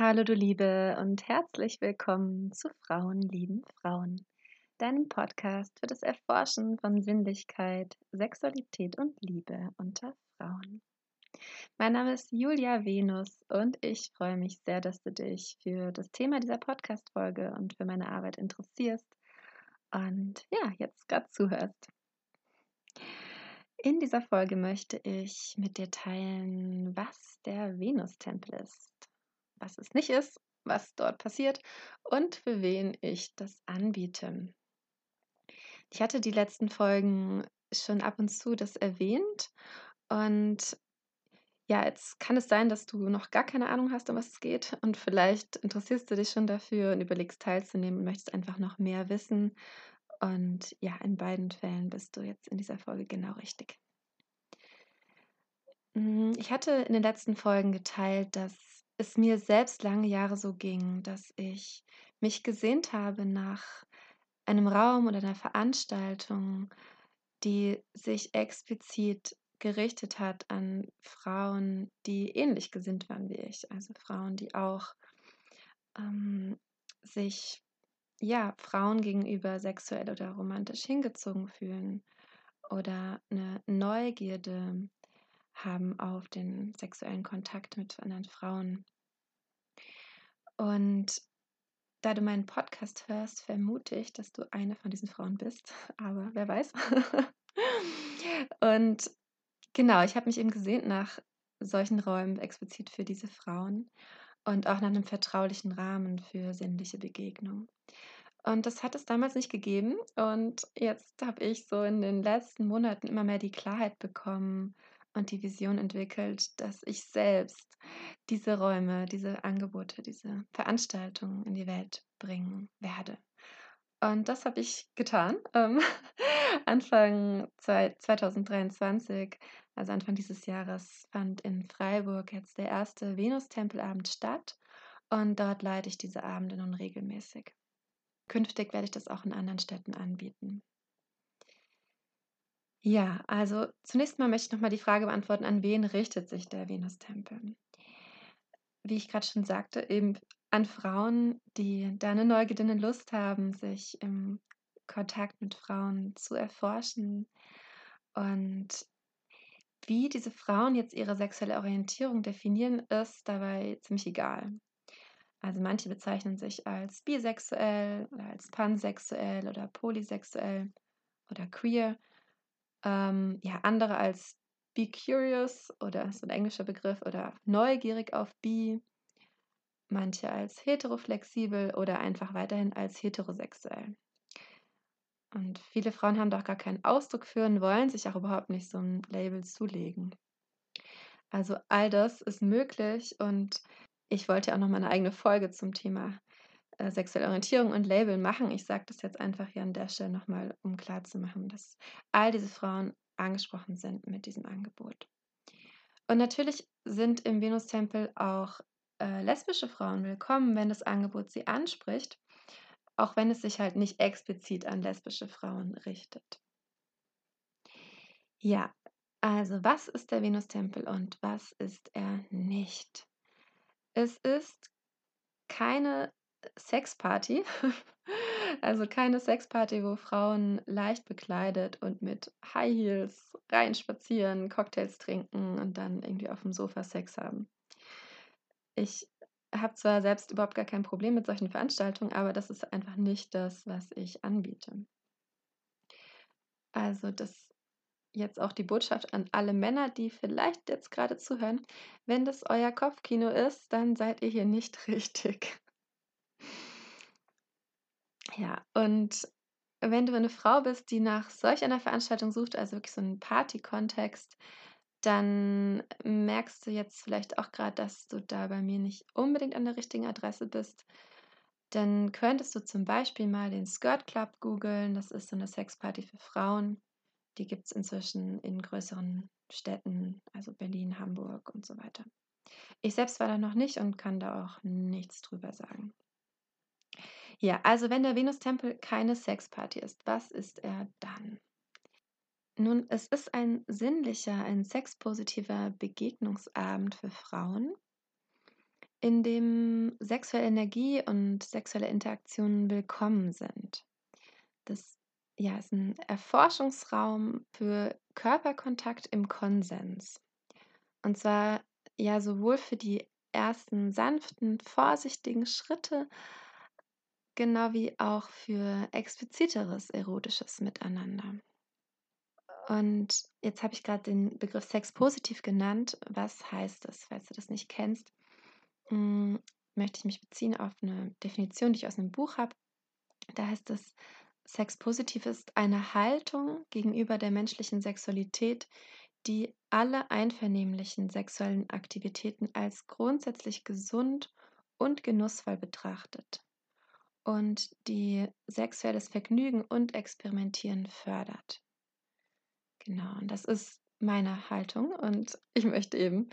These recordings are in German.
Hallo du Liebe und herzlich willkommen zu Frauen lieben Frauen, deinem Podcast für das Erforschen von Sinnlichkeit, Sexualität und Liebe unter Frauen. Mein Name ist Julia Venus und ich freue mich sehr, dass du dich für das Thema dieser Podcast-Folge und für meine Arbeit interessierst und ja, jetzt gerade zuhörst. In dieser Folge möchte ich mit dir teilen, was der Venustempel ist, was es nicht ist, was dort passiert und für wen ich das anbiete. Ich hatte die letzten Folgen schon ab und zu das erwähnt und ja, jetzt kann es sein, dass du noch gar keine Ahnung hast, um was es geht und vielleicht interessierst du dich schon dafür und überlegst teilzunehmen und möchtest einfach noch mehr wissen. Und ja, in beiden Fällen bist du jetzt in dieser Folge genau richtig. Hm, ich hatte in den letzten Folgen geteilt, dass es mir selbst lange Jahre so ging, dass ich mich gesehnt habe nach einem Raum oder einer Veranstaltung, die sich explizit gerichtet hat an Frauen, die ähnlich gesinnt waren wie ich. Also Frauen, die auch ähm, sich ja, Frauen gegenüber sexuell oder romantisch hingezogen fühlen oder eine Neugierde haben auf den sexuellen Kontakt mit anderen Frauen. Und da du meinen Podcast hörst, vermute ich, dass du eine von diesen Frauen bist, aber wer weiß. und genau, ich habe mich eben gesehnt nach solchen Räumen explizit für diese Frauen und auch nach einem vertraulichen Rahmen für sinnliche Begegnungen. Und das hat es damals nicht gegeben. Und jetzt habe ich so in den letzten Monaten immer mehr die Klarheit bekommen und die Vision entwickelt, dass ich selbst diese Räume, diese Angebote, diese Veranstaltungen in die Welt bringen werde. Und das habe ich getan. Ähm, Anfang 2023, also Anfang dieses Jahres, fand in Freiburg jetzt der erste Venus-Tempelabend statt. Und dort leite ich diese Abende nun regelmäßig. Künftig werde ich das auch in anderen Städten anbieten. Ja, also zunächst mal möchte ich nochmal die Frage beantworten, an wen richtet sich der Venustempel? Wie ich gerade schon sagte, eben an Frauen, die da eine Neugierde, eine Lust haben, sich im Kontakt mit Frauen zu erforschen und wie diese Frauen jetzt ihre sexuelle Orientierung definieren, ist dabei ziemlich egal. Also manche bezeichnen sich als bisexuell oder als pansexuell oder polysexuell oder queer. Ähm, ja, andere als be curious oder so ein englischer Begriff oder neugierig auf bi. Manche als heteroflexibel oder einfach weiterhin als heterosexuell. Und viele Frauen haben doch gar keinen Ausdruck für und wollen sich auch überhaupt nicht so ein Label zulegen. Also all das ist möglich und ich wollte ja auch noch mal eine eigene Folge zum Thema äh, sexuelle Orientierung und Label machen. Ich sage das jetzt einfach hier an der Stelle nochmal, um klarzumachen, dass all diese Frauen angesprochen sind mit diesem Angebot. Und natürlich sind im Venustempel auch äh, lesbische Frauen willkommen, wenn das Angebot sie anspricht, auch wenn es sich halt nicht explizit an lesbische Frauen richtet. Ja, also was ist der Venustempel und was ist er nicht? Es ist keine Sexparty, also keine Sexparty, wo Frauen leicht bekleidet und mit High Heels reinspazieren, Cocktails trinken und dann irgendwie auf dem Sofa Sex haben. Ich habe zwar selbst überhaupt gar kein Problem mit solchen Veranstaltungen, aber das ist einfach nicht das, was ich anbiete. Also das jetzt auch die Botschaft an alle Männer, die vielleicht jetzt gerade zuhören. Wenn das euer Kopfkino ist, dann seid ihr hier nicht richtig. Ja, und wenn du eine Frau bist, die nach solch einer Veranstaltung sucht, also wirklich so einen Party-Kontext, dann merkst du jetzt vielleicht auch gerade, dass du da bei mir nicht unbedingt an der richtigen Adresse bist. Dann könntest du zum Beispiel mal den Skirt Club googeln. Das ist so eine Sexparty für Frauen. Die gibt es inzwischen in größeren Städten, also Berlin, Hamburg und so weiter. Ich selbst war da noch nicht und kann da auch nichts drüber sagen. Ja, also wenn der Venustempel keine Sexparty ist, was ist er dann? Nun, es ist ein sinnlicher, ein sexpositiver Begegnungsabend für Frauen, in dem sexuelle Energie und sexuelle Interaktionen willkommen sind. Das, ja, ist 'n Erforschungsraum für Körperkontakt im Konsens. Und zwar, ja, sowohl für die ersten sanften, vorsichtigen Schritte genau wie auch für expliziteres erotisches Miteinander. Und jetzt habe ich grad den Begriff Sex-positiv genannt. Was heißt das? Falls du das nicht kennst, hm, möchte ich mich beziehen auf 'ne Definition, die ich aus 'nem Buch habe. Da heißt es: „Sex-positiv ist eine Haltung gegenüber der menschlichen Sexualität, die alle einvernehmlichen sexuellen Aktivitäten als grundsätzlich gesund und genussvoll betrachtet und die sexuelles Vergnügen und Experimentieren fördert.“ Genau, und das ist meine Haltung und ich möchte eben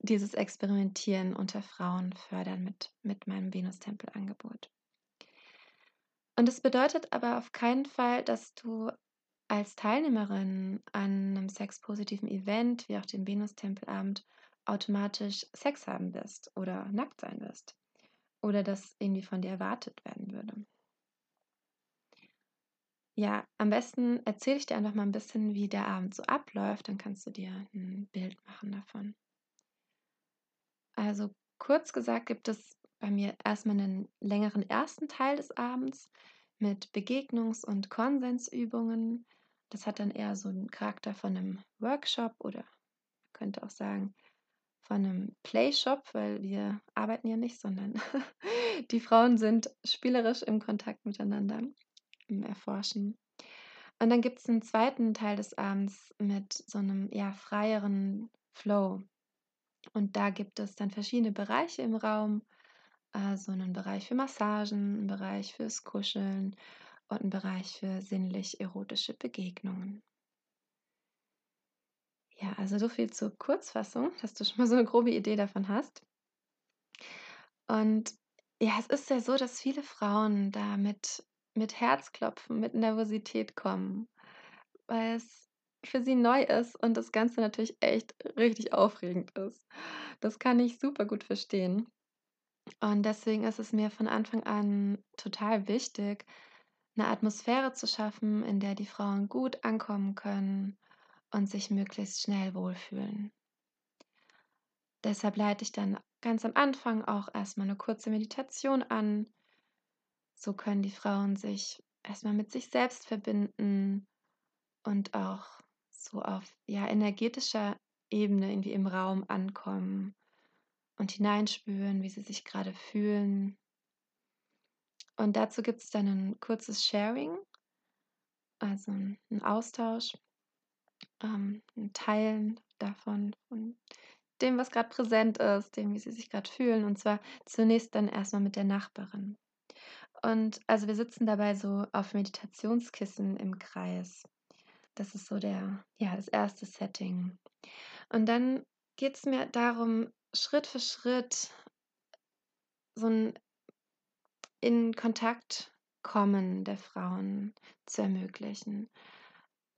dieses Experimentieren unter Frauen fördern mit mit meinem Venustempel-Angebot. Und das bedeutet aber auf keinen Fall, dass du als Teilnehmerin an 'nem sex-positiven Event wie auch dem Venustempelabend automatisch Sex haben wirst oder nackt sein wirst oder das irgendwie von dir erwartet werden würde. Ja, am besten erzähle ich dir einfach mal 'n bisschen, wie der Abend so abläuft, dann kannst du dir 'n Bild machen davon. Also, kurz gesagt gibt es bei mir erst mal 'nen längeren ersten Teil des Abends mit Begegnungs und Konsensübungen. Das hat dann eher so 'n Charakter von 'nem Workshop oder könnte auch sagen, von 'nem Play-Shop, weil wir arbeiten ja nicht, sondern die Frauen sind spielerisch im Kontakt miteinander, im Erforschen. Und dann gibt's 'n zweiten Teil des Abends mit so 'nem, ja, freieren Flow. Und da gibt es dann verschiedene Bereiche im Raum, also 'nen Bereich für Massagen, 'n Bereich fürs Kuscheln und 'n Bereich für sinnlich-erotische Begegnungen. Ja, also so viel zur Kurzfassung, dass du schon mal so 'ne grobe Idee davon hast. Und ja, es ist ja so, dass viele Frauen da mit mit Herzklopfen, mit Nervosität kommen, weil's für sie neu ist und das Ganze natürlich echt richtig aufregend ist. Das kann ich super gut verstehen. Und deswegen ist es mir von Anfang an total wichtig, 'ne Atmosphäre zu schaffen, in der die Frauen gut ankommen können und sich möglichst schnell wohlfühlen. Deshalb leite ich dann ganz am Anfang auch erst mal 'ne kurze Meditation an. So können die Frauen sich erst mal mit sich selbst verbinden und auch so auf, ja, energetischer Ebene irgendwie im Raum ankommen und hineinspüren, wie sie sich grade fühlen. Und dazu gibt's dann 'nen kurzes Sharing, also 'n 'n Austausch, ähm, 'n Teilen davon, von dem, was grad präsent ist, dem, wie sie sich grad fühlen, und zwar zunächst dann erst mal mit der Nachbarin. Und also, wir sitzen dabei so auf Meditationskissen im Kreis. Das ist so der ja, das erste Setting. Und dann geht's mir darum, Schritt für Schritt so 'n in Kontakt kommen der Frauen zu ermöglichen.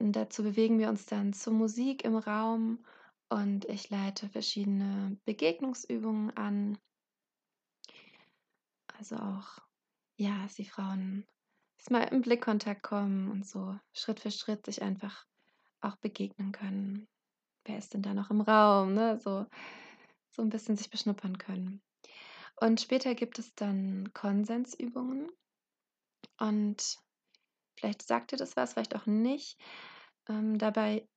Und dazu bewegen wir uns dann zur Musik im Raum und ich leite verschiedene Begegnungsübungen an. Also auch, ja, dass die Frauen mal in Blickkontakt kommen und so Schritt für Schritt sich einfach auch begegnen können. Wer ist denn da noch im Raum, ne? So so 'n bisschen sich beschnuppern können. Und später gibt es dann Konsensübungen. Und vielleicht sagt dir das was, vielleicht auch nicht. Ähm, dabei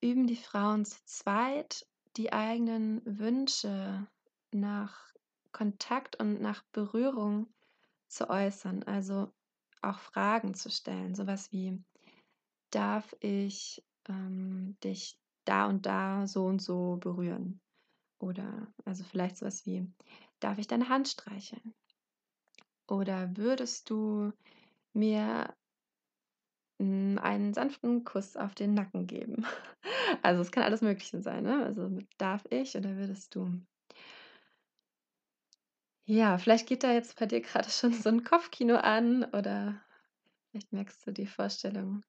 üben die Frauen zu zweit die eigenen Wünsche nach Kontakt und nach Berührung zu äußern, also auch Fragen zu stellen, so was wie: „Darf ich, ähm, dich da und da so und so berühren?“ Oder also vielleicht so was wie: „Darf ich deine Hand streicheln?“ Oder: „Würdest du mir“ „hm, einen sanften Kuss auf den Nacken geben?“ Also, es kann alles Mögliche sein, ne? Also „darf ich“ oder „würdest du“. Ja, vielleicht geht da jetzt bei dir grade schon so 'n Kopfkino an oder vielleicht merkst du, die Vorstellung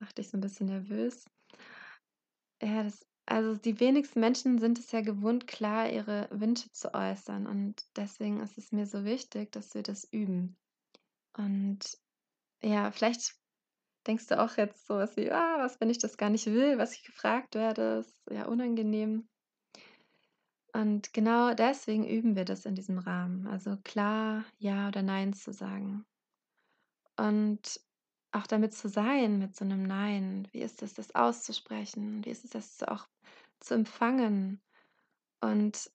macht dich so 'n bisschen nervös. Ja, das Also, die wenigsten Menschen sind es ja gewohnt, klar ihre Wünsche zu äußern und deswegen ist es mir so wichtig, dass wir das üben. Und ja, vielleicht denkst du auch jetzt so was wie: „Ah, was, wenn ich das gar nicht will, was ich gefragt werde, ist ja unangenehm.“ Und genau deswegen üben wir das in diesem Rahmen, also klar ja oder nein zu sagen. Und auch damit zu sein mit so 'nem Nein. Wie ist es, das auszusprechen? Wie ist es, das auch zu empfangen? Und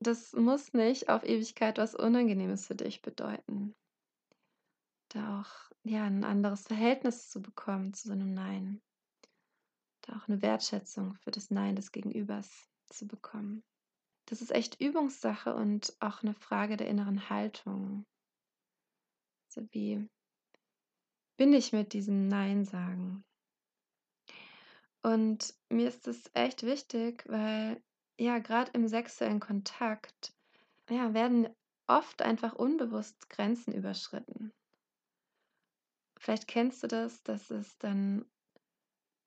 das muss nicht auf Ewigkeit was Unangenehmes für dich bedeuten. Da auch, ja, 'n anderes Verhältnis zu bekommen zu so 'nem Nein. Da auch 'ne Wertschätzung für das Nein des Gegenübers zu bekommen. Das ist echt Übungssache und auch 'ne Frage der inneren Haltung. So wie bin ich mit diesem Nein sagen? Und mir ist es echt wichtig, weil, ja, grad im sexuellen Kontakt, ja, werden oft einfach unbewusst Grenzen überschritten. Vielleicht kennst du das, dass es dann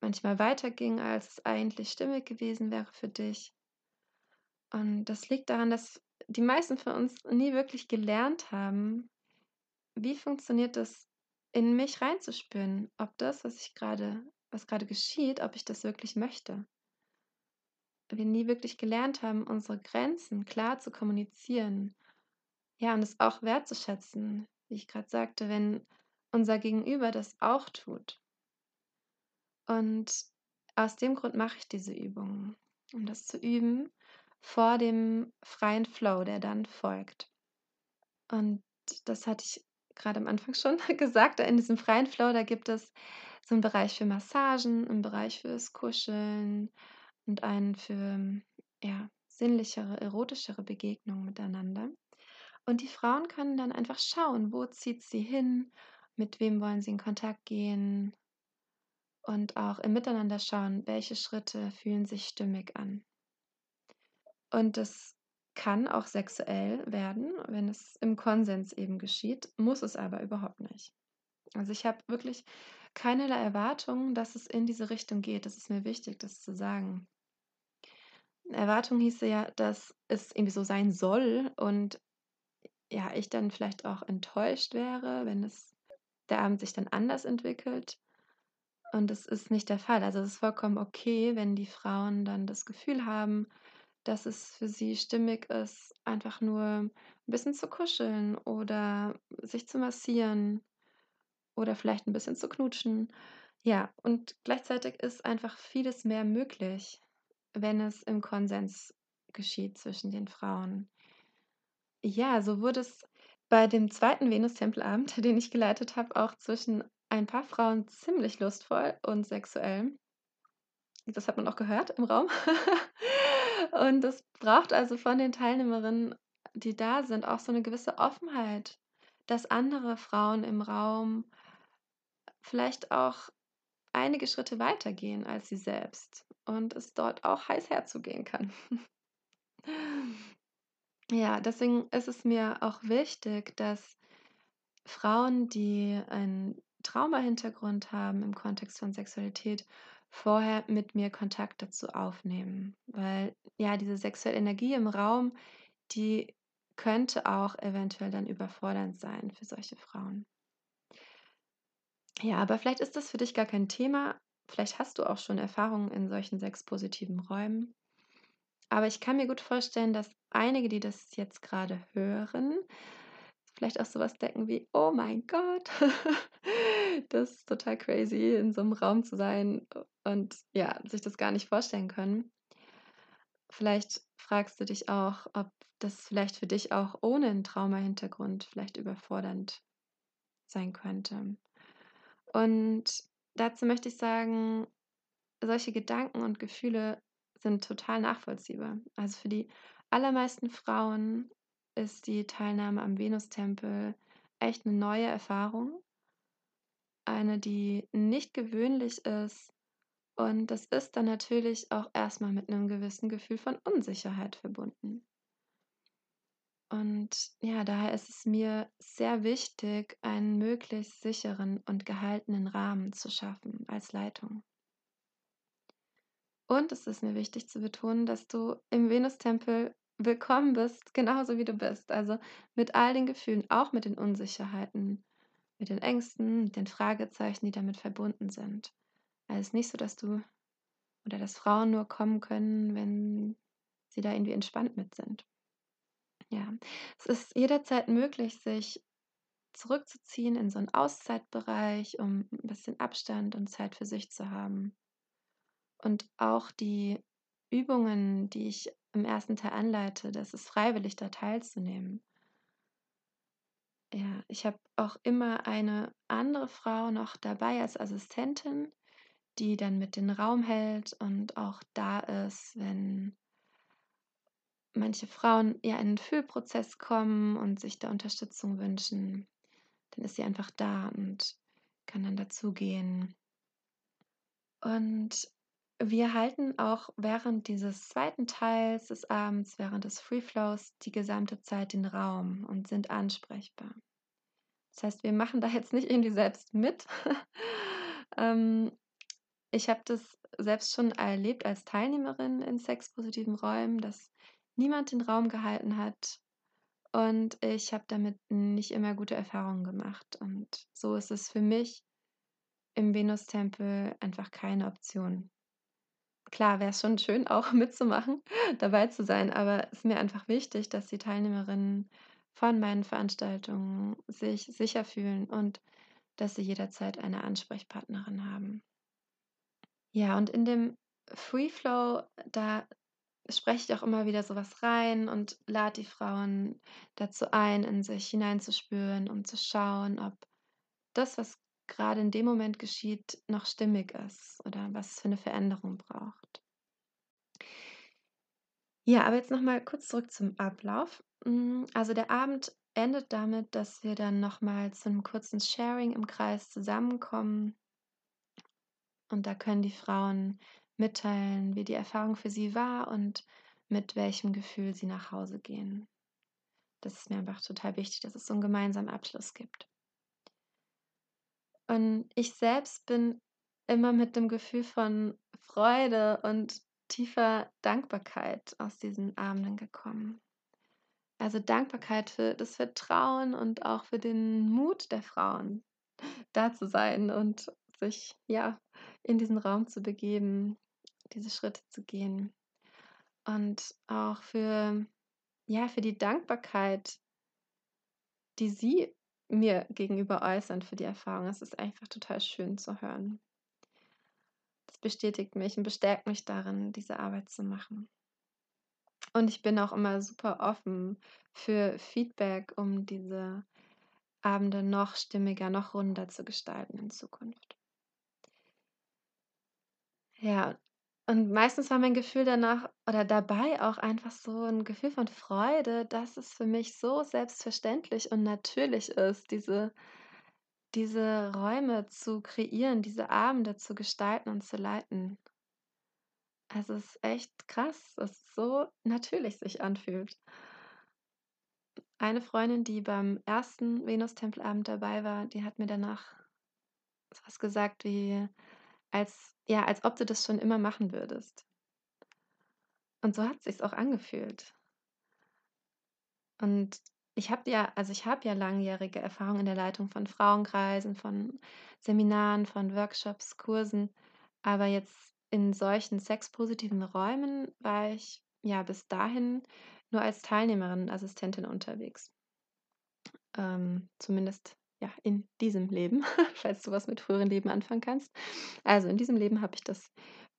manchmal weiterging, als es eigentlich stimmig gewesen wäre für dich. Und das liegt daran, dass die meisten von uns nie wirklich gelernt haben, wie funktioniert das, in mich reinzuspüren, ob das, was ich grade was grade geschieht, ob ich das wirklich möchte. Wir nie wirklich gelernt haben, unsere Grenzen klar zu kommunizieren. Ja, und es auch wertzuschätzen, wie ich grad sagte, wenn unser Gegenüber das auch tut. Und aus dem Grund mache ich diese Übungen, um das zu üben vor dem freien Flow, der dann folgt. Und das hatte ich grade am Anfang schon gesagt, in diesem freien Flow, da gibt es so 'n Bereich für Massagen, 'n Bereich fürs Kuscheln und einen für, ja, sinnlichere, erotischere Begegnungen miteinander. Und die Frauen können dann einfach schauen, wo zieht's sie hin, mit wem wollen sie in Kontakt gehen und auch im Miteinander schauen, welche Schritte fühlen sich stimmig an. Und das kann auch sexuell werden, wenn es im Konsens eben geschieht, muss es aber überhaupt nicht. Also, ich habe wirklich keinerlei Erwartungen, dass es in diese Richtung geht. Das ist mir wichtig, das zu sagen. Erwartung hieße ja, dass es irgendwie so sein soll und, ja, ich dann vielleicht auch enttäuscht wäre, wenn es der Abend sich dann anders entwickelt. Und das ist nicht der Fall. Also, es ist vollkommen okay, wenn die Frauen dann das Gefühl haben, dass es für sie stimmig ist, einfach nur 'n bisschen zu kuscheln oder sich zu massieren oder vielleicht 'n bisschen zu knutschen. Ja, und gleichzeitig ist einfach vieles mehr möglich, wenn es im Konsens geschieht zwischen den Frauen. Ja, so wurde es bei dem 2. Venustempelabend, den ich geleitet habe, auch zwischen ein paar Frauen ziemlich lustvoll und sexuell. Das hat man auch gehört im Raum. Und es braucht also von den Teilnehmerinnen, die da sind, auch so 'ne gewisse Offenheit, dass andere Frauen im Raum vielleicht auch einige Schritte weitergehen als sie selbst und es dort auch heiß herzugehen kann. Ja, deswegen ist es mir auch wichtig, dass Frauen, die einen Traumahintergrund haben im Kontext von Sexualität, vorher mit mir Kontakt dazu aufnehmen. Weil, ja, diese sexuelle Energie im Raum, die könnte auch eventuell dann überfordernd sein für solche Frauen. Ja, aber vielleicht ist das für dich gar kein Thema. Vielleicht hast du auch schon Erfahrungen in solchen sexpositiven Räumen. Aber ich kann mir gut vorstellen, dass einige, die das jetzt grade hören, vielleicht auch so was denken wie: „Oh mein Gott, das ist total crazy, in so 'nem Raum zu sein“, und ja, sich das gar nicht vorstellen können. Vielleicht fragst du dich auch, ob das vielleicht für dich auch ohne 'n Traumahintergrund vielleicht überfordernd sein könnte. Und dazu möchte ich sagen, solche Gedanken und Gefühle sind total nachvollziehbar. Also, für die allermeisten Frauen ist die Teilnahme am Venustempel echt 'ne neue Erfahrung. Eine, die nicht gewöhnlich ist und das ist dann natürlich auch erst mal mit 'nem gewissen Gefühl von Unsicherheit verbunden. Und ja, daher ist es mir sehr wichtig, einen möglichst sicheren und gehaltenen Rahmen zu schaffen als Leitung. Und es ist mir wichtig zu betonen, dass du im Venustempel willkommen bist, genauso wie du bist. Also mit all den Gefühlen, auch mit den Unsicherheiten, mit den Ängsten, mit den Fragezeichen, die damit verbunden sind. Also es ist nicht so, dass du oder dass Frauen nur kommen können, wenn sie da irgendwie entspannt mit sind. Ja, es ist jederzeit möglich, sich zurückzuziehen in so einen Auszeitbereich, um ein bisschen Abstand und Zeit für sich zu haben. Und auch die Übungen, die ich im ersten Teil anleite, das ist freiwillig, da teilzunehmen. Ja, ich habe auch immer eine andere Frau noch dabei als Assistentin, die dann mit den Raum hält und auch da ist, wenn manche Frauen ja in 'nen Fühlprozess kommen und sich da Unterstützung wünschen, dann ist sie einfach da und kann dann dazugehen. Und wir halten auch während dieses zweiten Teils des Abends, während des Free Flows, die gesamte Zeit den Raum und sind ansprechbar. Das heißt, wir machen da jetzt nicht irgendwie selbst mit. Ähm, ich habe das selbst schon erlebt als Teilnehmerin in sexpositiven Räumen, dass niemand den Raum gehalten hat und ich habe damit nicht immer gute Erfahrungen gemacht und so ist es für mich im Venustempel einfach keine Option. Klar, wäre es schon schön, auch mitzumachen, dabei zu sein, aber es ist mir einfach wichtig, dass die Teilnehmerinnen von meinen Veranstaltungen sich sicher fühlen und dass sie jederzeit eine Ansprechpartnerin haben. Ja, und in dem Free Flow, da spreche ich auch immer wieder so was rein und lade die Frauen dazu ein, in sich hineinzuspüren und zu schauen, ob das, was grade in dem Moment geschieht, noch stimmig ist oder was es für 'ne Veränderung braucht. Ja, aber jetzt noch mal kurz zurück zum Ablauf. Hm, also, der Abend endet damit, dass wir dann noch mal zu 'nem kurzen Sharing im Kreis zusammenkommen. Und da können die Frauen mitteilen, wie die Erfahrung für sie war und mit welchem Gefühl sie nach Hause gehen. Das ist mir einfach total wichtig, dass es so 'n gemeinsamen Abschluss gibt. Und ich selbst bin immer mit 'nem Gefühl von Freude und tiefer Dankbarkeit aus diesen Abenden gekommen. Also, Dankbarkeit für das Vertrauen und auch für den Mut der Frauen, da zu sein und sich, ja, in diesen Raum zu begeben, diese Schritte zu gehen. Und auch für ja, für die Dankbarkeit die sie mir gegenüber äußern für die Erfahrung. Es ist einfach total schön zu hören. Das bestätigt mich und bestärkt mich darin, diese Arbeit zu machen. Und ich bin auch immer super offen für Feedback, um diese Abende noch stimmiger, noch runder zu gestalten in Zukunft. Ja, und meistens war mein Gefühl danach oder dabei auch einfach so 'n Gefühl von Freude, dass es für mich so selbstverständlich und natürlich ist, diese diese Räume zu kreieren, diese Abende zu gestalten und zu leiten. Also, es ist echt krass, dass es so natürlich sich anfühlt. Eine Freundin, die beim ersten Venustempelabend dabei war, die hat mir danach was gesagt wie, als ja, als ob du das schon immer machen würdest. Und so hat sich's auch angefühlt. Und ich habe ja also, ich habe ja langjährige Erfahrung in der Leitung von Frauenkreisen, von Seminaren, von Workshops, Kursen, aber jetzt in solchen sexpositiven Räumen war ich, ja, bis dahin nur als Teilnehmerin, Assistentin unterwegs. Ähm, zumindest, ja, in diesem Leben, falls du was mit früheren Leben anfangen kannst. Also, in diesem Leben habe ich das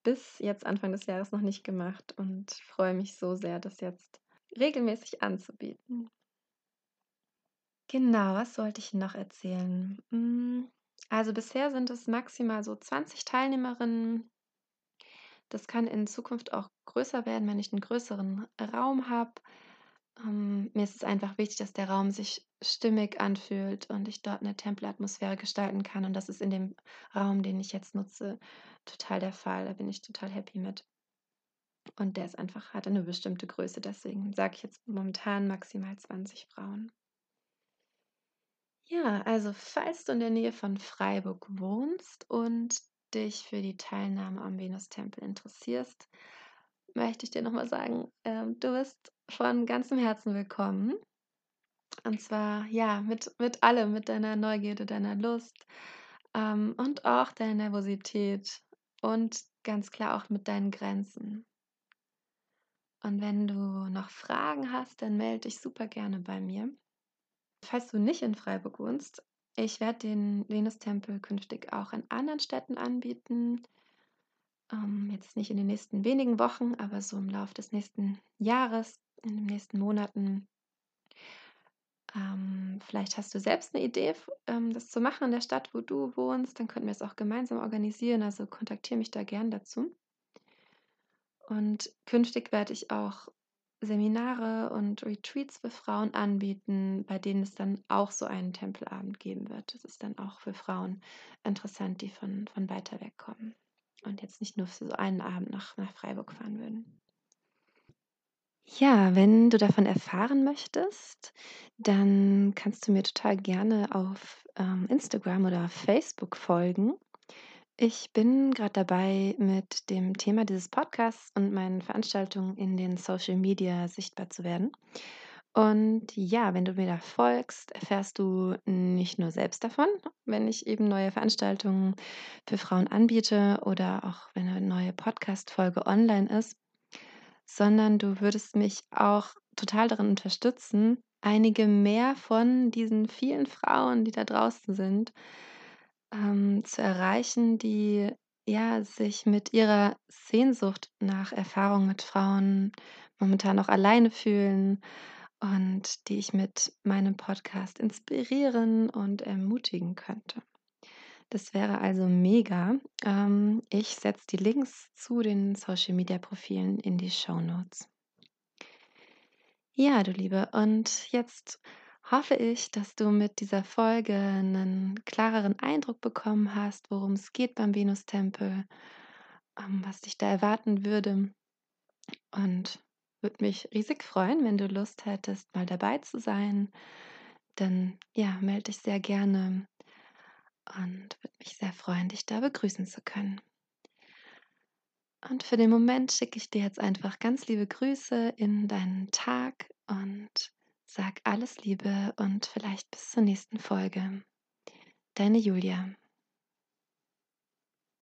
bis jetzt Anfang des Jahres noch nicht gemacht und freue mich so sehr, das jetzt regelmäßig anzubieten. Genau, was wollte ich noch erzählen? Hm, also, bisher sind es maximal so 20 Teilnehmerinnen. Das kann in Zukunft auch größer werden, wenn ich 'n größeren Raum habe. Ähm, mir ist es einfach wichtig, dass der Raum sich stimmig anfühlt und ich dort 'ne Tempelatmosphäre gestalten kann und das ist in dem Raum, den ich jetzt nutze, total der Fall. Da bin ich total happy mit. Und der ist einfach hat 'ne bestimmte Größe, deswegen sage ich jetzt momentan maximal 20 Frauen. Ja, also, falls du in der Nähe von Freiburg wohnst und dich für die Teilnahme am Venustempel interessierst, möchte ich dir noch mal sagen, ähm, du bist von ganzem Herzen willkommen. Und zwar, ja, mit mit allem, mit deiner Neugierde, deiner Lust, ähm, und auch deiner Nervosität und ganz klar auch mit deinen Grenzen. Und wenn du noch Fragen hast, dann melde dich super gerne bei mir. Falls du nicht in Freiburg wohnst, ich werde den Venustempel künftig auch in anderen Städten anbieten. Ähm, jetzt nicht in den nächsten wenigen Wochen, aber so im Laufe des nächsten Jahres, in den nächsten Monaten. Ähm, vielleicht hast du selbst eine Idee, ähm, das zu machen in der Stadt, wo du wohnst, dann könnten wir es auch gemeinsam organisieren, also kontaktiere mich da gern dazu. Und künftig werde ich auch Seminare und Retreats für Frauen anbieten, bei denen es dann auch so einen Tempelabend geben wird. Das ist dann auch für Frauen interessant, die von von weiter weg kommen und jetzt nicht nur für so einen Abend nach nach Freiburg fahren würden. Ja, wenn du davon erfahren möchtest, dann kannst du mir total gerne auf, ähm, Instagram oder Facebook folgen. Ich bin gerade dabei, mit dem Thema dieses Podcasts und meinen Veranstaltungen in den Social Media sichtbar zu werden. Und ja, wenn du mir da folgst, erfährst du nicht nur selbst davon, wenn ich eben neue Veranstaltungen für Frauen anbiete oder auch wenn eine neue Podcast-Folge online ist, sondern du würdest mich auch total darin unterstützen, einige mehr von diesen vielen Frauen, die da draußen sind, ähm, zu erreichen, die ja sich mit ihrer Sehnsucht nach Erfahrung mit Frauen momentan noch alleine fühlen und die ich mit meinem Podcast inspirieren und ermutigen könnte. Das wäre also mega. Ähm, ich setze die Links zu den Social Media Profilen in die Show Notes. Ja, du Liebe, und jetzt hoffe ich, dass du mit dieser Folge einen klareren Eindruck bekommen hast, worum es geht beim Venustempel, ähm, was dich da erwarten würde. Und würde mich riesig freuen, wenn du Lust hättest, mal dabei zu sein. Dann ja, melde dich sehr gerne und würde mich sehr freuen, dich da begrüßen zu können. Und für den Moment schicke ich dir jetzt einfach ganz liebe Grüße in deinen Tag und sag alles Liebe und vielleicht bis zur nächsten Folge. Deine Julia.